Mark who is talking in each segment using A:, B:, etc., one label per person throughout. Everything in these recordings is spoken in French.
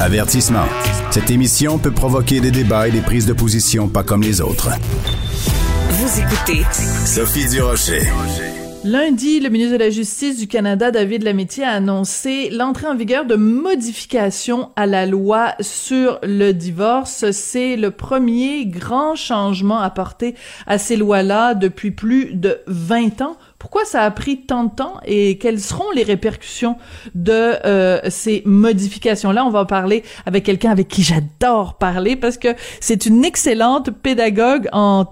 A: Avertissement. Cette émission peut provoquer des débats et des prises de position pas comme les autres.
B: Vous écoutez
A: Sophie Durocher.
C: Lundi, le ministre de la Justice du Canada, David Lametti, a annoncé l'entrée en vigueur de modifications à la loi sur le divorce. C'est le premier grand changement apporté à ces lois-là depuis plus de 20 ans. Pourquoi ça a pris tant de temps et quelles seront les répercussions de euh, ces modifications-là? On va parler avec quelqu'un avec qui j'adore parler parce que c'est une excellente pédagogue en,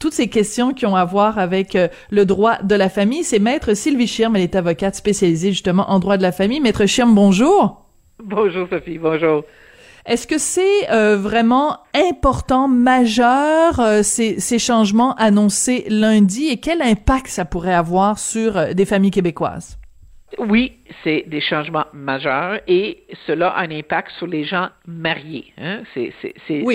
C: toutes ces questions qui ont à voir avec euh, le droit de la famille. C'est Maître Sylvie Schirm, elle est avocate spécialisée justement en droit de la famille. Maître Schirm, bonjour.
D: Bonjour Sophie, bonjour.
C: Est-ce que c'est euh, vraiment important, majeur, euh, ces, ces, changements annoncés lundi et quel impact ça pourrait avoir sur euh, des familles québécoises?
D: Oui, c'est des changements majeurs et cela a un impact sur les gens mariés. Hein? C'est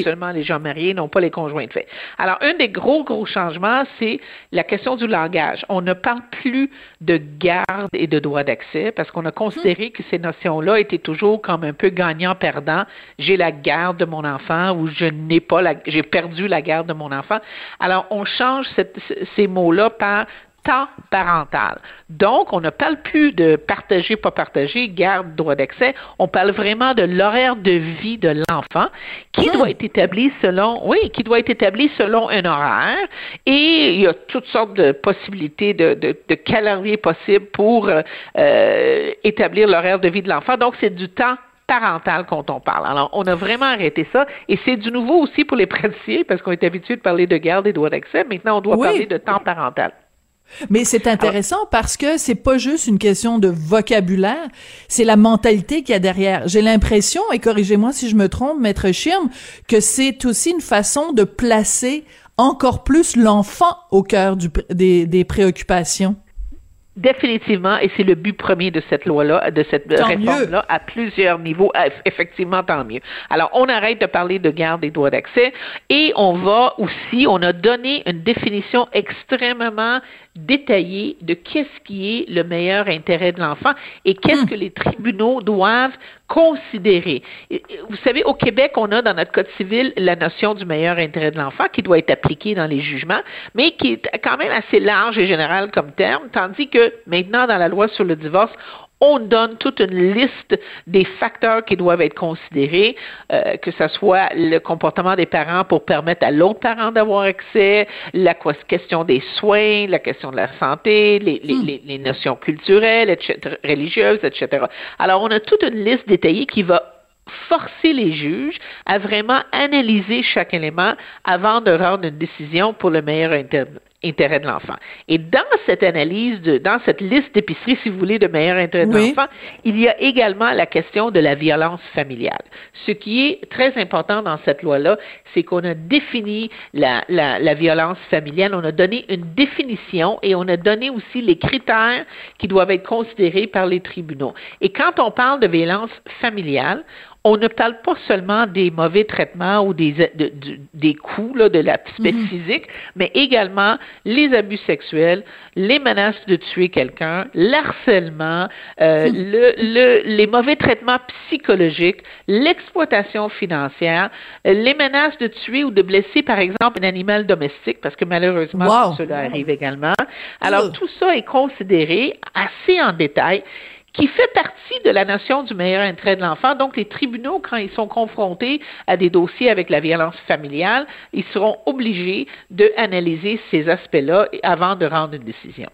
D: seulement les gens mariés, non pas les conjoints de fait. Alors, un des gros, gros changements, c'est la question du langage. On ne parle plus de garde et de droit d'accès parce qu'on a considéré hmm. que ces notions-là étaient toujours comme un peu gagnant-perdant. J'ai la garde de mon enfant ou je n'ai pas la, j'ai perdu la garde de mon enfant. Alors, on change ces mots-là par temps parental. Donc, on ne parle plus de partager, pas partager, garde, droit d'accès. On parle vraiment de l'horaire de vie de l'enfant qui hmm. doit être établi selon, oui, qui doit être établi selon un horaire. Et il y a toutes sortes de possibilités de, de, de calendrier possibles pour euh, établir l'horaire de vie de l'enfant. Donc, c'est du temps parental quand on parle. Alors, on a vraiment arrêté ça. Et c'est du nouveau aussi pour les praticiens parce qu'on est habitué de parler de garde et droit d'accès. Maintenant, on doit parler de temps parental.
C: Mais c'est intéressant parce que c'est pas juste une question de vocabulaire, c'est la mentalité qu'il y a derrière. J'ai l'impression, et corrigez-moi si je me trompe, maître Schirm, que c'est aussi une façon de placer encore plus l'enfant au cœur des, des préoccupations.
D: Définitivement, et c'est le but premier de cette loi-là, de cette réforme-là, à plusieurs niveaux. Effectivement, tant mieux. Alors, on arrête de parler de garde et droits d'accès et on va aussi, on a donné une définition extrêmement détaillée de qu'est-ce qui est le meilleur intérêt de l'enfant et qu'est-ce hmm. que les tribunaux doivent considérer. Vous savez, au Québec, on a dans notre Code civil la notion du meilleur intérêt de l'enfant qui doit être appliquée dans les jugements, mais qui est quand même assez large et général comme terme, tandis que maintenant, dans la loi sur le divorce, on donne toute une liste des facteurs qui doivent être considérés, euh, que ce soit le comportement des parents pour permettre à l'autre parent d'avoir accès, la question des soins, la question de la santé, les, les, hmm. les notions culturelles, etc., religieuses, etc. Alors, on a toute une liste détaillée qui va forcer les juges à vraiment analyser chaque élément avant de rendre une décision pour le meilleur intérêt de l'enfant. Et dans cette analyse, de, dans cette liste d'épicerie, si vous voulez, de meilleur intérêt de l'enfant, il y a également la question de la violence familiale. Ce qui est très important dans cette loi-là, c'est qu'on a défini la, la, la, violence familiale, on a donné une définition et on a donné aussi les critères qui doivent être considérés par les tribunaux. Et quand on parle de violence familiale, on ne parle pas seulement des mauvais traitements ou des, des coups là, de l'aspect mhm. physique, mais également les abus sexuels, les menaces de tuer quelqu'un, l'harcèlement, euh, le, le, les mauvais traitements psychologiques, l'exploitation financière, les menaces de tuer ou de blesser, par exemple, un animal domestique, parce que malheureusement, cela arrive également. Alors, tout ça est considéré assez en détail qui fait partie de la notion du meilleur intérêt de l'enfant. Donc, les tribunaux, quand ils sont confrontés à des dossiers avec la violence familiale, ils seront obligés d'analyser ces aspects-là avant de rendre une décision.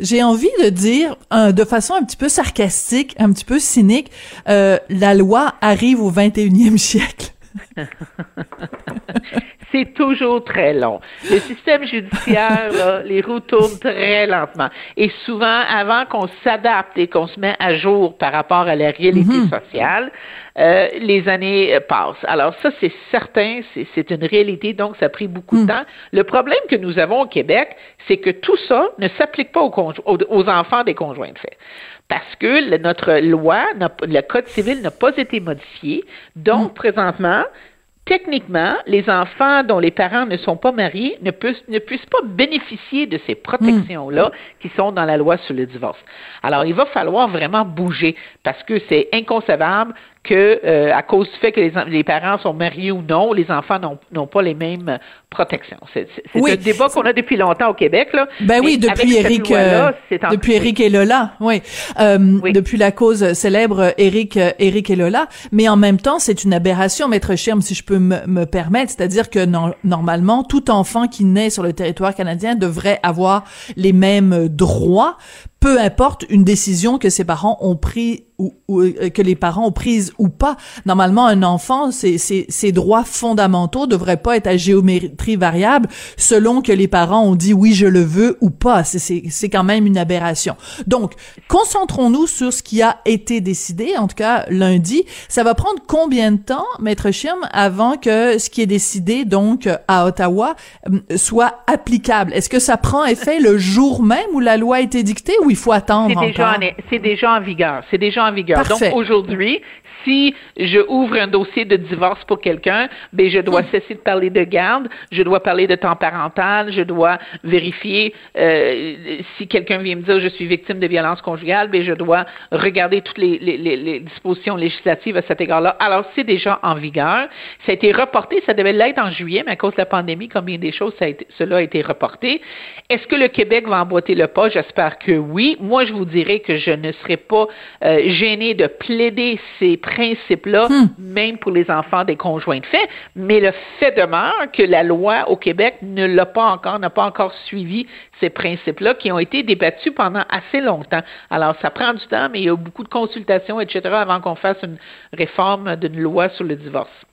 C: J'ai envie de dire, euh, de façon un petit peu sarcastique, un petit peu cynique, euh, la loi arrive au 21e siècle.
D: c'est toujours très long. Le système judiciaire, là, les roues tournent très lentement. Et souvent, avant qu'on s'adapte et qu'on se met à jour par rapport à la réalité mhm. sociale, euh, les années euh, passent. Alors ça, c'est certain, c'est une réalité, donc ça a pris beaucoup de mhm. temps. Le problème que nous avons au Québec, c'est que tout ça ne s'applique pas aux, aux, enfants des conjoints de fait parce que notre loi, le Code civil n'a pas été modifié. Donc, mhm. présentement, techniquement, les enfants dont les parents ne sont pas mariés ne puissent, ne puissent pas bénéficier de ces protections-là hmm. qui sont dans la loi sur le divorce. Alors, il va falloir vraiment bouger parce que c'est inconcevable que euh, à cause du fait que les, les, parents sont mariés ou non, les enfants n'ont pas les mêmes protections. C'est un débat qu'on a depuis longtemps au Québec. Là.
C: Ben oui, depuis Eric, euh, depuis Eric et Lola, oui. Euh, oui. Depuis la cause célèbre Eric, Eric et Lola. Mais en même temps, c'est une aberration, maître Schirm, si je peux me, me permettre. C'est-à-dire que normalement, tout enfant qui naît sur le territoire canadien devrait avoir les mêmes droits peu importe une décision que ses parents ont pris ou, euh, que les parents ont prise ou pas. Normalement, un enfant, ses, ses, ses, droits fondamentaux devraient pas être à géométrie variable selon que les parents ont dit oui, je le veux ou pas. C'est quand même une aberration. Donc, concentrons-nous sur ce qui a été décidé, en tout cas lundi. Ça va prendre combien de temps, Maître Schirm, avant que ce qui est décidé, donc, à Ottawa, euh, soit applicable? Est-ce que ça prend effet le jour même où la loi a été dictée il faut attendre
D: C'est déjà en vigueur. C'est déjà en vigueur. Donc aujourd'hui, si je ouvre un dossier de divorce pour quelqu'un, ben je dois hmm. cesser de parler de garde, je dois parler de temps parental, je dois vérifier euh, si quelqu'un vient me dire je suis victime de violence conjugale, ben je dois regarder toutes les, les, les dispositions législatives à cet égard-là. Alors c'est déjà en vigueur. Ça a été reporté, ça devait l'être en juillet, mais à cause de la pandémie, comme bien des choses, ça a été, cela a été reporté. Est-ce que le Québec va emboîter le pas? J'espère que oui. Moi, je vous dirais que je ne serai pas euh, gêné de plaider ces principe-là, hmm. même pour les enfants des conjoints de fait. Mais le fait demeure que la loi au Québec ne l'a pas encore, n'a pas encore suivi ces principes-là qui ont été débattus pendant assez longtemps. Alors, ça prend du temps, mais il y a beaucoup de consultations, etc., avant qu'on fasse une réforme d'une loi sur le divorce.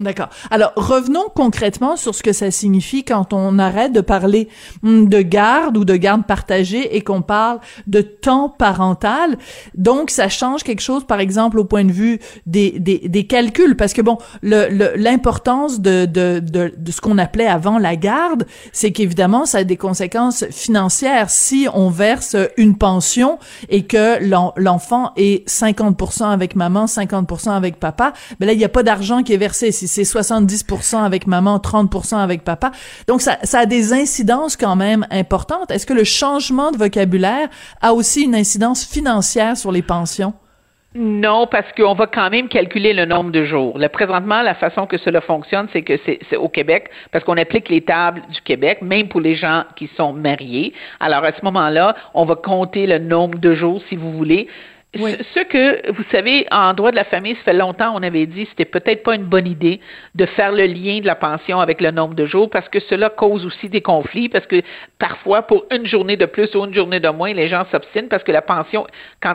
C: D'accord. Alors revenons concrètement sur ce que ça signifie quand on arrête de parler hmm, de garde ou de garde partagée et qu'on parle de temps parental. Donc ça change quelque chose, par exemple au point de vue des, des, des calculs, parce que bon, l'importance le, de, de, de, de ce qu'on appelait avant la garde, c'est qu'évidemment ça a des conséquences financières. Si on verse une pension et que l'enfant est 50% avec maman, 50% avec papa, ben là il n'y a pas d'argent qui est versé c'est 70% avec maman, 30% avec papa. Donc ça, ça a des incidences quand même importantes. Est-ce que le changement de vocabulaire a aussi une incidence financière sur les pensions?
D: Non, parce qu'on va quand même calculer le nombre de jours. Là, présentement, la façon que cela fonctionne, c'est que c'est au Québec, parce qu'on applique les tables du Québec, même pour les gens qui sont mariés. Alors, à ce moment-là, on va compter le nombre de jours, si vous voulez. Ce, que, vous savez, en droit de la famille, ça fait longtemps, on avait dit, c'était peut-être pas une bonne idée de faire le lien de la pension avec le nombre de jours parce que cela cause aussi des conflits parce que parfois, pour une journée de plus ou une journée de moins, les gens s'obstinent parce que la pension,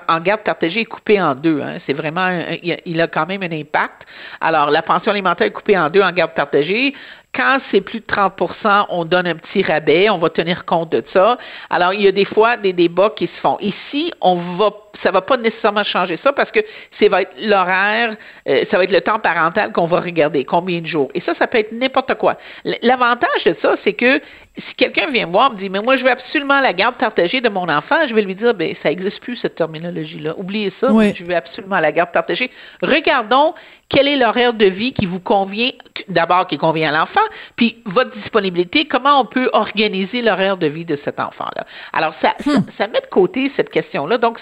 D: en garde partagée, est coupée en deux. Hein. C'est vraiment, il, a, quand même un impact. Alors, la pension alimentaire est coupée en deux en garde partagée. Quand c'est plus de 30% on donne un petit rabais, on va tenir compte de ça. Alors, il y a des fois des débats qui se font. Ici, on va, ça va pas nécessairement changer ça parce que c'est va être l'horaire, euh, ça va être le temps parental qu'on va regarder, combien de jours. Et ça, ça peut être n'importe quoi. L'avantage de ça, c'est que si quelqu'un vient me voir, me dit, mais moi, je veux absolument la garde partagée de mon enfant, je vais lui dire, ben, ça n'existe plus, cette terminologie-là. Oubliez ça, je veux absolument la garde partagée. Regardons quel est l'horaire de vie qui vous convient, d'abord qui convient à l'enfant, puis votre disponibilité, comment on peut organiser l'horaire de vie de cet enfant-là. Alors, ça, hmm. ça, met de côté cette question-là. Donc,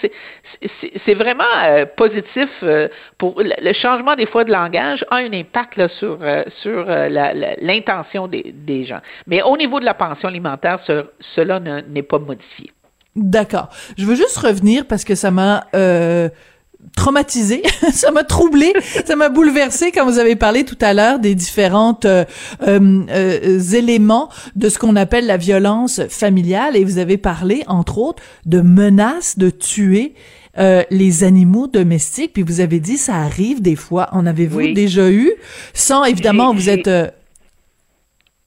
D: c'est vraiment euh, positif euh, pour le changement des fois de langage a un impact là, sur, euh, sur l'intention des, des gens. Mais au niveau de la pension alimentaire, cela n'est pas modifié.
C: D'accord. Je veux juste revenir parce que ça m'a euh, traumatisé, ça m'a troublé, ça m'a bouleversé quand vous avez parlé tout à l'heure des différentes euh, euh, éléments de ce qu'on appelle la violence familiale et vous avez parlé entre autres de menaces de tuer les animaux domestiques puis vous avez dit ça arrive des fois en avez-vous déjà eu? Sans évidemment vous êtes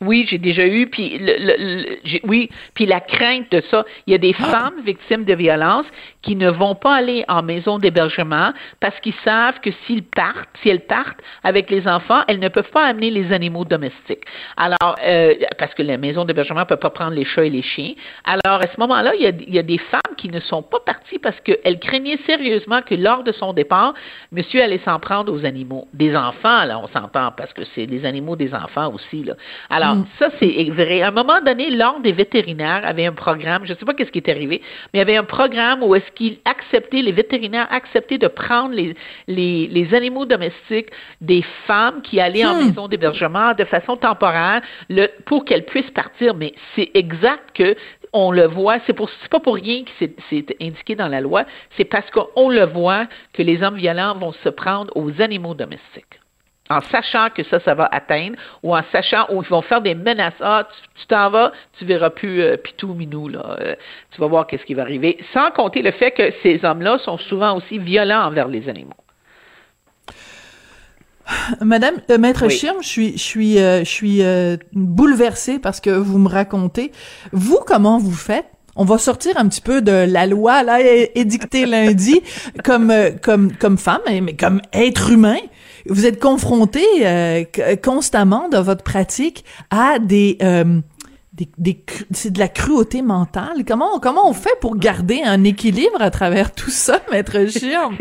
D: oui, j'ai déjà eu, puis le, oui, puis la crainte de ça. Il y a des ah. femmes victimes de violence qui ne vont pas aller en maison d'hébergement parce qu'ils savent que s'ils partent, si elles partent avec les enfants, elles ne peuvent pas amener les animaux domestiques. Alors, euh, parce que la maison d'hébergement ne peut pas prendre les chats et les chiens. Alors, à ce moment-là, il y a, il y a des femmes qui ne sont pas parties parce qu'elles craignaient sérieusement que lors de son départ, monsieur allait s'en prendre aux animaux. Des enfants, là, on s'entend, parce que c'est des animaux des enfants aussi, là. Alors, Alors, mm. ça, c'est vrai. À un moment donné, l'Ordre des vétérinaires avait un programme, je ne sais pas qu'est-ce qui est arrivé, mais il y avait un programme où est-ce qu'ils acceptaient, les vétérinaires acceptaient de prendre les, les, les animaux domestiques des femmes qui allaient en hmm. maison d'hébergement de façon temporaire le, pour qu'elles puissent partir. Mais c'est exact que on le voit, c'est pour pas pour rien que c'est indiqué dans la loi, c'est parce qu'on le voit que les hommes violents vont se prendre aux animaux domestiques. En sachant que ça, ça va atteindre, ou en sachant où ils vont faire des menaces. Ah, tu t'en vas, tu verras plus euh, pitou minou, là. Euh, tu vas voir qu'est-ce qui va arriver. Sans compter le fait que ces hommes-là sont souvent aussi violents envers les animaux.
C: Madame euh, Maître Chirme, je suis je suis je suis bouleversée parce que vous me racontez. Vous comment vous faites? On va sortir un petit peu de la loi là édictée lundi comme comme comme femme mais comme être humain vous êtes confronté euh, constamment dans votre pratique à des euh, des, c'est de la cruauté mentale. Comment comment on fait pour garder un équilibre à travers tout ça, maître Chirme?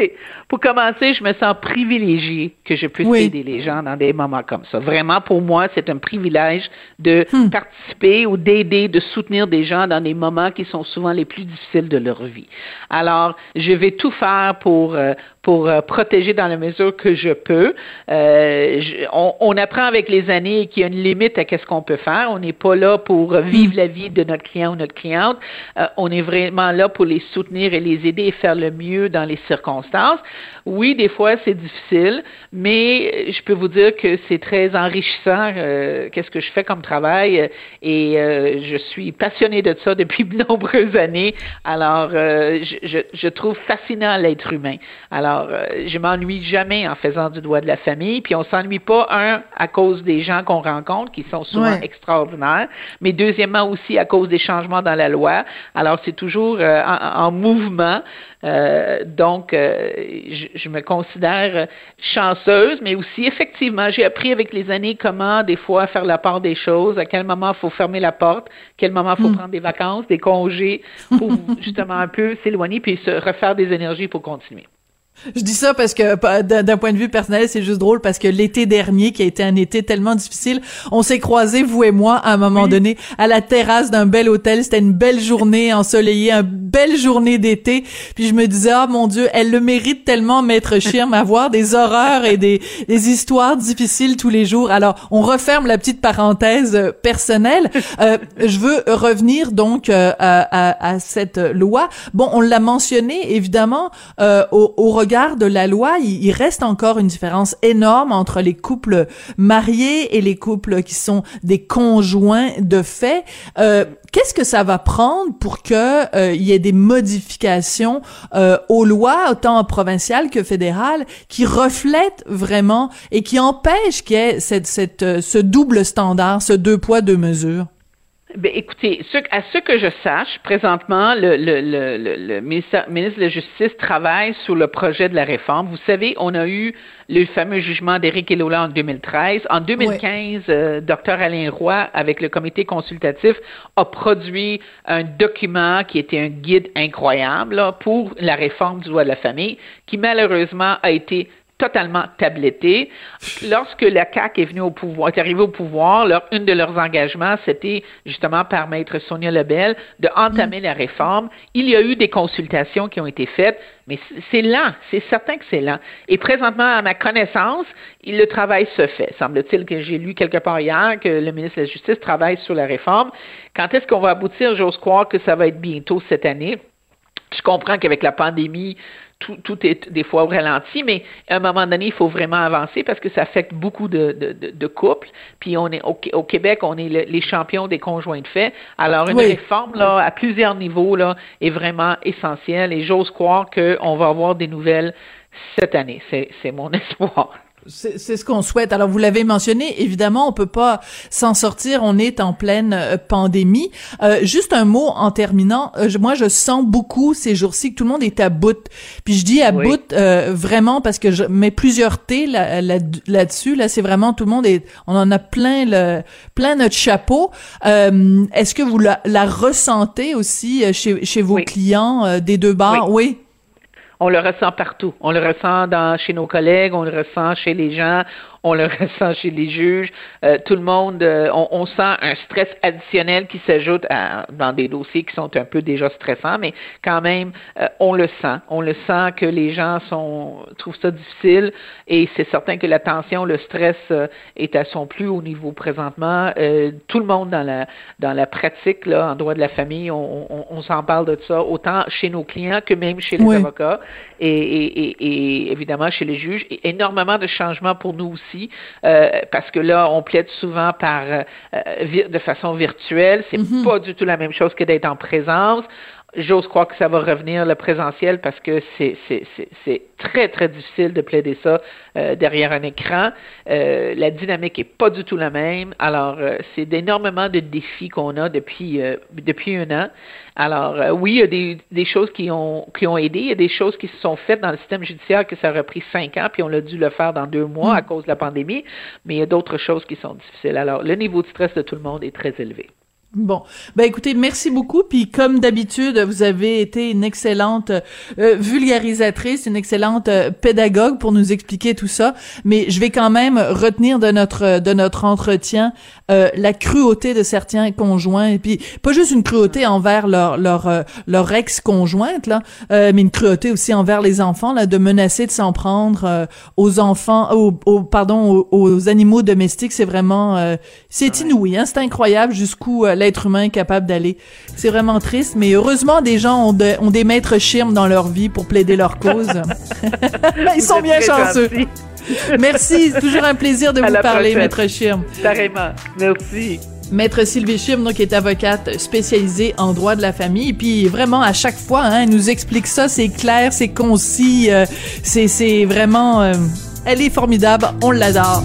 D: Pour commencer, je me sens privilégiée que je puisse aider les gens dans des moments comme ça. Vraiment, pour moi, c'est un privilège de hmm. participer ou d'aider, de soutenir des gens dans des moments qui sont souvent les plus difficiles de leur vie. Alors, je vais tout faire pour euh, pour euh, protéger dans la mesure que je peux. Euh, on, on, apprend avec les années qu'il y a une limite à ce qu'on peut faire. On n'est pas là pour vivre la vie de notre client ou notre cliente. Euh, on est vraiment là pour les soutenir et les aider et faire le mieux dans les circonstances. Oui, des fois c'est difficile, mais je peux vous dire que c'est très enrichissant. Euh, qu'est-ce que je fais comme travail et je suis passionnée de ça depuis de nombreuses années. Alors, je, je, je trouve fascinant l'être humain. Alors euh, je m'ennuie jamais en faisant du doigt de la famille, puis on s'ennuie pas, un, à cause des gens qu'on rencontre, qui sont souvent extraordinaires, mais deuxièmement aussi à cause des changements dans la loi. Alors, c'est toujours euh, en, mouvement. Euh, donc, je, je, me considère chanceuse, mais aussi, effectivement, j'ai appris avec les années comment, des fois, faire la part des choses, à quel moment il faut fermer la porte, à quel moment il faut hmm. prendre des vacances, des congés, pour justement un peu s'éloigner, puis se refaire des énergies pour continuer.
C: Je dis ça parce que d'un point de vue personnel, c'est juste drôle parce que l'été dernier, qui a été un été tellement difficile, on s'est croisés vous et moi à un moment donné à la terrasse d'un bel hôtel. C'était une belle journée ensoleillée, une belle journée d'été. Puis je me disais ah mon Dieu, elle le mérite tellement, maître Chirme, avoir des horreurs et des, des histoires difficiles tous les jours. Alors on referme la petite parenthèse euh, personnelle. Euh, je veux revenir donc euh, à, à, cette loi. Bon, on l'a mentionné évidemment euh, au, au regard de la loi, il, reste encore une différence énorme entre les couples mariés et les couples qui sont des conjoints de fait. Euh, qu'est-ce que ça va prendre pour que euh, il y ait des modifications euh, aux lois, autant provinciales que fédérales, qui reflètent vraiment et qui empêchent qu'il y ait cette, ce double standard, ce deux poids deux mesures?
D: Ben, écoutez, à ce que je sache, présentement, le, le, le, le, ministre, de la Justice travaille sur le projet de la réforme. Vous savez, on a eu le fameux jugement d'Éric Elola en 2013. En 2015, euh, Dr Alain Roy, avec le comité consultatif, a produit un document qui était un guide incroyable pour la réforme du droit de la famille, qui malheureusement a été totalement tabletté. Lorsque la CAQ est au pouvoir, est arrivée au pouvoir, leur, une de leurs engagements, c'était justement par maître Sonia Lebel de entamer la réforme. Il y a eu des consultations qui ont été faites, mais c'est lent, c'est certain que c'est lent. Et présentement, à ma connaissance, le travail se fait. Semble-t-il que j'ai lu quelque part hier que le ministre de la Justice travaille sur la réforme. Quand est-ce qu'on va aboutir? J'ose croire que ça va être bientôt cette année. Je comprends qu'avec la pandémie, tout, tout, est des fois au ralenti, mais à un moment donné, il faut vraiment avancer parce que ça affecte beaucoup de, de, de couples. Puis on est au, Québec, on est les champions des conjoints de fait. Alors une réforme là à plusieurs niveaux là est vraiment essentielle et j'ose croire qu'on va avoir des nouvelles cette année. C'est mon espoir.
C: C'est ce qu'on souhaite. Alors vous l'avez mentionné, évidemment, on peut pas s'en sortir. On est en pleine euh, pandémie. Euh, juste un mot en terminant. Euh, moi, je sens beaucoup ces jours-ci que tout le monde est à bout. Puis je dis à bout vraiment parce que je mets plusieurs T là-dessus. Là, c'est vraiment tout le monde est. On en a plein le plein notre chapeau. Est-ce que vous la, ressentez aussi chez, chez vos clients des deux bars Oui.
D: On le ressent partout. On le ressent chez nos collègues, on le ressent chez les gens, on le ressent chez les juges. Euh, tout le monde, euh, on, sent un stress additionnel qui s'ajoute dans des dossiers qui sont un peu déjà stressants, mais quand même, euh, on le sent. On le sent que les gens sont trouvent ça difficile et c'est certain que la tension, le stress est à son plus haut niveau présentement. tout le monde dans la dans la pratique là, en droit de la famille, on, s'en parle de ça autant chez nos clients que même chez les avocats et, et, et, évidemment chez les juges. Et énormément de changements pour nous aussi euh, parce que là, on plaide souvent par euh, de façon virtuelle. C'est mm-hmm. pas du tout la même chose que d'être en présence. J'ose croire que ça va revenir le présentiel parce que c'est très très difficile de plaider ça euh, derrière un écran. Euh, la dynamique est pas du tout la même. Alors euh, c'est énormément de défis qu'on a depuis depuis un an. Alors oui, il y a des, des choses qui ont qui ont aidé. Il y a des choses qui se sont faites dans le système judiciaire que ça aurait pris cinq ans, puis on a dû le faire dans deux mois à mm. cause de la pandémie. Mais il y a d'autres choses qui sont difficiles. Alors le niveau de stress de tout le monde est très élevé.
C: Bon, ben écoutez, merci beaucoup. Puis comme d'habitude, vous avez été une excellente euh, vulgarisatrice, une excellente euh, pédagogue pour nous expliquer tout ça. Mais je vais quand même retenir de notre de notre entretien euh, la cruauté de certains conjoints. Et puis pas juste une cruauté envers leur leur leur ex conjointe là, mais une cruauté aussi envers les enfants là, de menacer de s'en prendre aux enfants, aux, pardon aux, animaux domestiques. C'est vraiment c'est inouï, hein, c'est incroyable jusqu'où l'être humain est capable d'aller. C'est vraiment triste, mais heureusement, des gens ont, ont des maîtres chirmes dans leur vie pour plaider leur cause. Ils sont bien chanceux. Merci, toujours un plaisir de vous parler, Maître Chirme.
D: Carrément, merci.
C: Maître Sylvie Chirme, donc, est avocate spécialisée en droit de la famille. Puis vraiment, à chaque fois, hein, elle nous explique ça, c'est clair, c'est concis, euh, c'est vraiment... Euh, elle est formidable, on l'adore.